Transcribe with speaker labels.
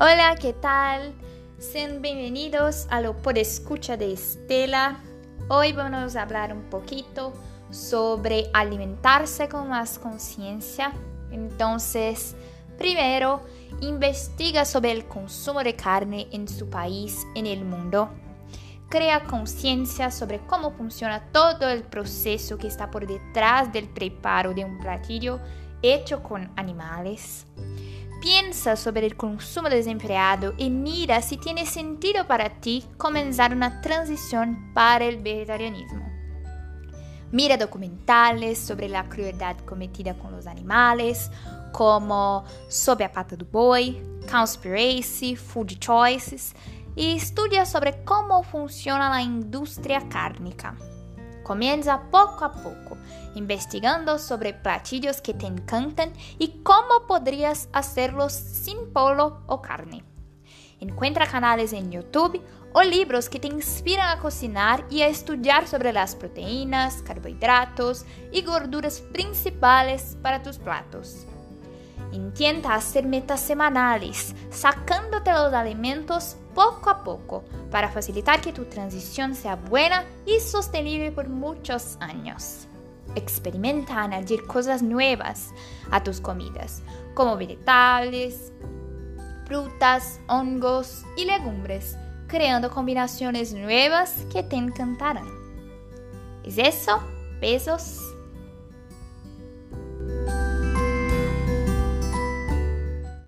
Speaker 1: Hola, ¿qué tal? Sean bienvenidos a lo por escucha de Estela. Hoy vamos a hablar un poquito sobre alimentarse con más conciencia. Entonces, primero, investiga sobre el consumo de carne en su país, en el mundo. Crea conciencia sobre cómo funciona todo el proceso que está por detrás del preparo de un platillo hecho con animales. Piensa sobre el consumo desempleado y mira si tiene sentido para ti comenzar una transición para el vegetarianismo. Mira documentales sobre la crueldad cometida con los animales, como Sob a Pata do Boi, Conspiracy, Food Choices, y estudia sobre cómo funciona la industria cárnica. Comienza poco a poco, investigando sobre platillos que te encantan y cómo podrías hacerlos sin pollo o carne. Encuentra canales en YouTube o libros que te inspiran a cocinar y a estudiar sobre las proteínas, carbohidratos y gorduras principales para tus platos. Intenta hacer metas semanales, sacándote los alimentos poco a poco para facilitar que tu transición sea buena y sostenible por muchos años. Experimenta añadir cosas nuevas a tus comidas, como vegetales, frutas, hongos y legumbres, creando combinaciones nuevas que te encantarán. ¿Es eso? Besos.